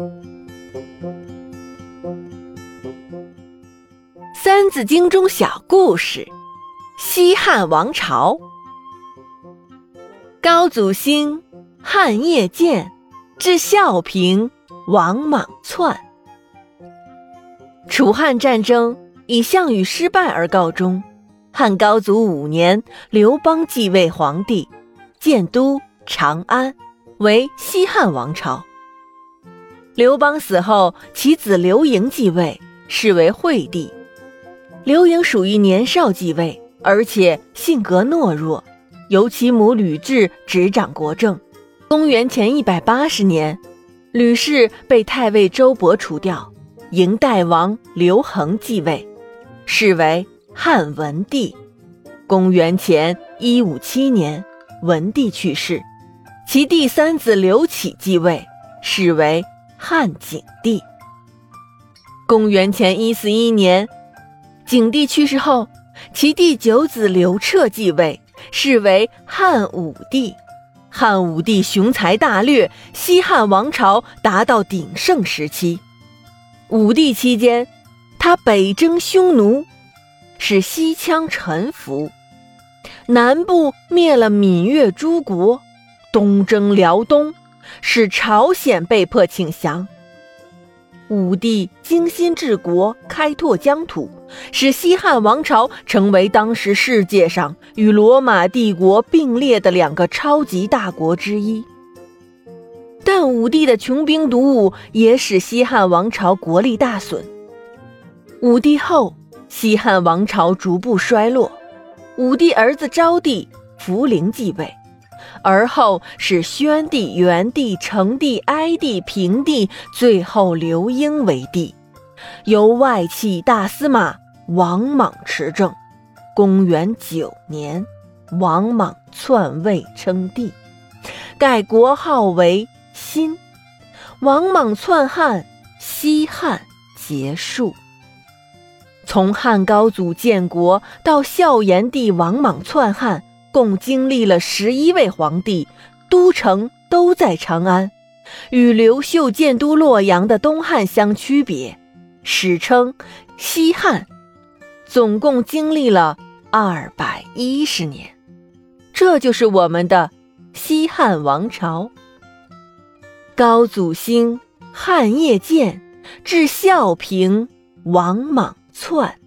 《三字经》中小故事：西汉王朝，高祖兴，汉业建，至孝平，王莽篡。楚汉战争以项羽失败而告终。汉高祖五年，刘邦继位皇帝，建都长安，为西汉王朝。刘邦死后，其子刘盈继位，是为惠帝。刘盈属于年少继位，而且性格懦弱，由其母吕雉执掌国政。公元前一百八十年，吕氏被太尉周勃除掉，迎代王刘恒继位，是为汉文帝。公元前一五七年，文帝去世，其第三子刘启继位，是为汉景帝。公元前一四一年。景帝去世后，其第九子刘彻继位，是为汉武帝。汉武帝雄才大略，西汉王朝达到鼎盛时期。武帝期间，他北征匈奴，使西羌臣服；南部灭了闽越诸国，东征辽东，使朝鲜被迫请降。武帝精心治国，开拓疆土，使西汉王朝成为当时世界上与罗马帝国并列的两个超级大国之一。但武帝的穷兵黩武也使西汉王朝国力大损。武帝后，西汉王朝逐步衰落。武帝儿子昭帝福陵继位。而后是宣帝、元帝、成帝、哀帝、平帝，最后刘婴为帝，由外戚大司马王莽持政。公元九年，王莽篡位称帝，改国号为新。王莽篡汉，西汉结束。从汉高祖建国到孝炎帝王莽篡汉。共经历了十一位皇帝，都城都在长安，与刘秀建都洛阳的东汉相区别，史称西汉。总共经历了二百一十年，这就是我们的西汉王朝。高祖兴，汉业建，至孝平，王莽篡。